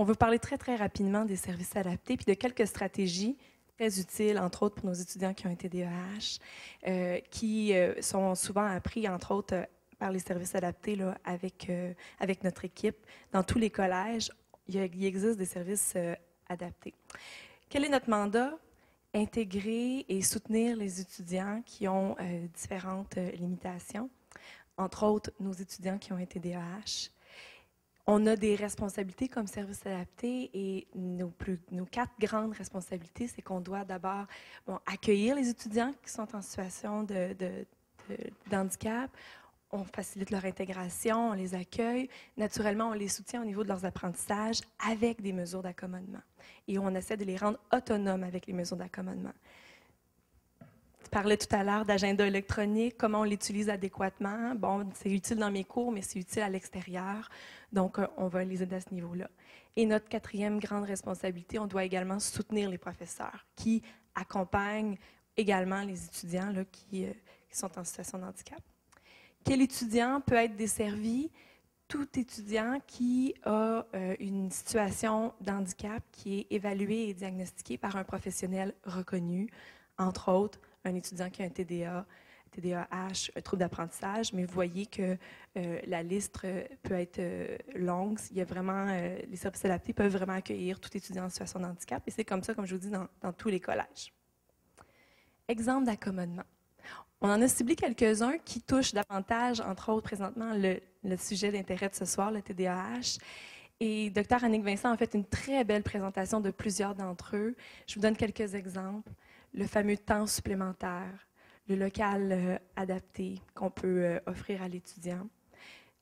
On veut parler très, très rapidement des services adaptés puis de quelques stratégies très utiles, entre autres pour nos étudiants qui ont été DEH, euh, qui euh, sont souvent appris, entre autres, euh, par les services adaptés là, avec, avec notre équipe. Dans tous les collèges, il, il existe des services adaptés. Quel est notre mandat? Intégrer et soutenir les étudiants qui ont différentes limitations, entre autres nos étudiants qui ont été DEH, on a des responsabilités comme service adapté et nos, quatre grandes responsabilités, c'est qu'on doit d'abord accueillir les étudiants qui sont en situation de, handicap. On facilite leur intégration, on les accueille. Naturellement, on les soutient au niveau de leurs apprentissages avec des mesures d'accommodement. Et on essaie de les rendre autonomes avec les mesures d'accommodement. Parlais tout à l'heure d'agenda électronique, comment on l'utilise adéquatement. Bon, c'est utile dans mes cours, mais c'est utile à l'extérieur. Donc, euh, on va les aider à ce niveau-là. Et notre quatrième grande responsabilité, on doit également soutenir les professeurs qui accompagnent également les étudiants là, qui, euh, sont en situation de handicap. Quel étudiant peut être desservi? Tout étudiant qui a euh, une situation d'handicap qui est évaluée et diagnostiquée par un professionnel reconnu, entre autres un étudiant qui a un TDA, TDAH, un trouble d'apprentissage, mais vous voyez que euh, la liste euh, peut être euh, longue. Il y a vraiment, les services adaptés peuvent vraiment accueillir tout étudiant en situation de handicap, et c'est comme ça, comme je vous dis, dans, tous les collèges. Exemple d'accommodement. On en a ciblé quelques-uns qui touchent davantage, entre autres, présentement, le, sujet d'intérêt de ce soir, le TDAH. Et Dr. Annick Vincent a fait une très belle présentation de plusieurs d'entre eux. Je vous donne quelques exemples. Le fameux temps supplémentaire, le local euh, adapté qu'on peut euh, offrir à l'étudiant.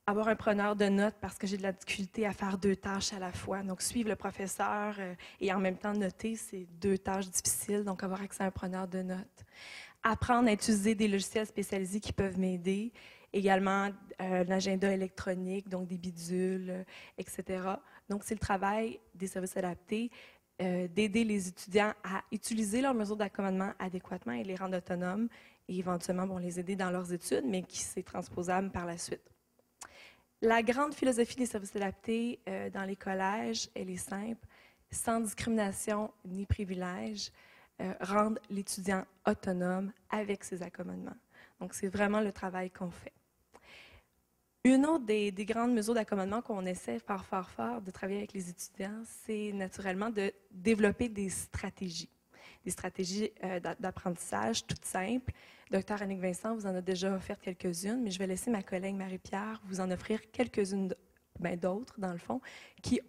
Avoir un preneur de notes parce que j'ai de la difficulté à faire deux tâches à la fois. Donc, suivre le professeur euh, et en même temps noter, c'est deux tâches difficiles. Donc, avoir accès à un preneur de notes. Apprendre à utiliser des logiciels spécialisés qui peuvent m'aider. Également, un agenda électronique, donc des bidules, etc. Donc, c'est le travail des services adaptés d'aider les étudiants à utiliser leurs mesures d'accommodement adéquatement et les rendre autonomes et éventuellement bon, les aider dans leurs études, mais qui c'est transposable par la suite. La grande philosophie des services adaptés euh, dans les collèges, elle est simple, sans discrimination ni privilège, euh, rendre l'étudiant autonome avec ses accommodements. Donc, c'est vraiment le travail qu'on fait. Une autre des, des grandes mesures d'accommodement qu'on essaie fort, fort, fort de travailler avec les étudiants, c'est naturellement de développer des stratégies des stratégies euh, d'apprentissage toutes simples. Docteur Annick Vincent vous en a déjà offert quelques-unes, mais je vais laisser ma collègue Marie-Pierre vous en offrir quelques-unes ben, d'autres, dans le fond,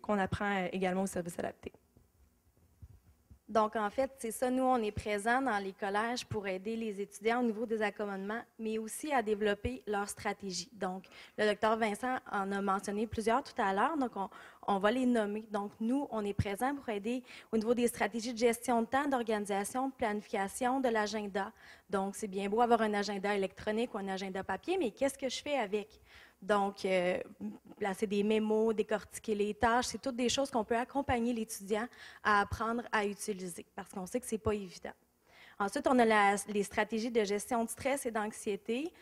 qu'on apprend euh, également au service adapté. Donc, en fait, c'est ça, nous, on est présents dans les collèges pour aider les étudiants au niveau des accommodements, mais aussi à développer leur stratégie. Donc, le docteur Vincent en a mentionné plusieurs tout à l'heure, donc on, va les nommer. Donc, nous, on est présents pour aider au niveau des stratégies de gestion de temps, d'organisation, de planification, de l'agenda. Donc, c'est bien beau avoir un agenda électronique ou un agenda papier, mais qu'est-ce que je fais avec? Donc, euh, placer des mémos, décortiquer les tâches, c'est toutes des choses qu'on peut accompagner l'étudiant à apprendre à utiliser parce qu'on sait que ce n'est pas évident. Ensuite, on a les stratégies de gestion de stress et d'anxiété.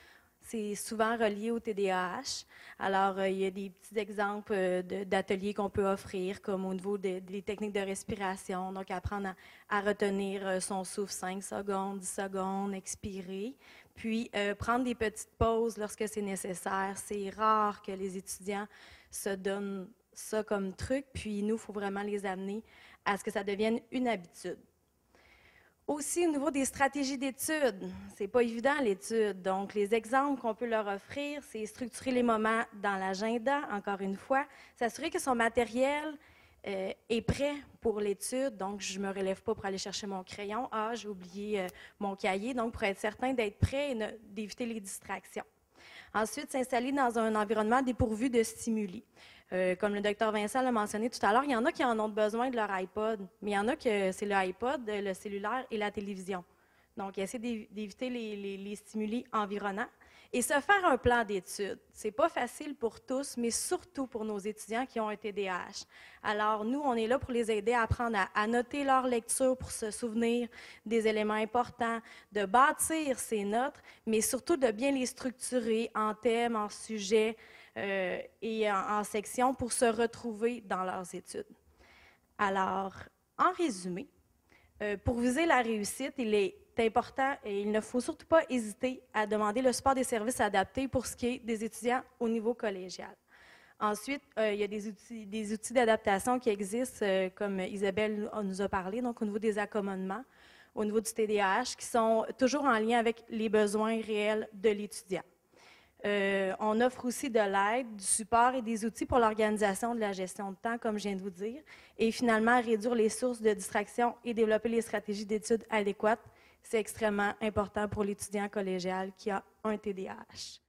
C'est souvent relié au TDAH. Alors, euh, il y a des petits exemples euh, d'ateliers qu'on peut offrir, comme au niveau des techniques de respiration, donc apprendre à, retenir son souffle 5 secondes, 10 secondes, expirer. Puis, euh, prendre des petites pauses lorsque c'est nécessaire. C'est rare que les étudiants se donnent ça comme truc. Puis, nous, il faut vraiment les amener à ce que ça devienne une habitude. Aussi, au niveau des stratégies d'études, c'est pas évident l'étude. Donc, les exemples qu'on peut leur offrir, c'est structurer les moments dans l'agenda, encore une fois, s'assurer que son matériel euh, est prêt pour l'étude, donc je me relève pas pour aller chercher mon crayon. Ah, j'ai oublié euh, mon cahier, donc pour être certain d'être prêt et d'éviter les distractions. Ensuite, s'installer dans un environnement dépourvu de stimuli. Euh, comme le docteur Vincent l'a mentionné tout à l'heure, il y en a qui en ont besoin de leur iPod, mais il y en a que c'est le iPod, le cellulaire et la télévision. Donc, essayer d'éviter les, stimuli environnants. Et se faire un plan d'études, c'est pas facile pour tous, mais surtout pour nos étudiants qui ont un TDAH. Alors, nous, on est là pour les aider à apprendre à, noter leur lecture pour se souvenir des éléments importants, de bâtir ces notes, mais surtout de bien les structurer en thèmes, en sujets euh, et en, en sections pour se retrouver dans leurs études. Alors, en résumé, euh, pour viser la réussite, il est important et il ne faut surtout pas hésiter à demander le support des services adaptés pour ce qui est des étudiants au niveau collégial. Ensuite, euh, il y a des outils, des outils d'adaptation qui existent, euh, comme Isabelle nous a parlé, donc au niveau des accommodements, au niveau du TDAH, qui sont toujours en lien avec les besoins réels de l'étudiant. Euh, on offre aussi de l'aide, du support et des outils pour l'organisation de la gestion de temps, comme je viens de vous dire, et finalement réduire les sources de distraction et développer les stratégies d'études adéquates. C'est extrêmement important pour l'étudiant collégial qui a un TDAH.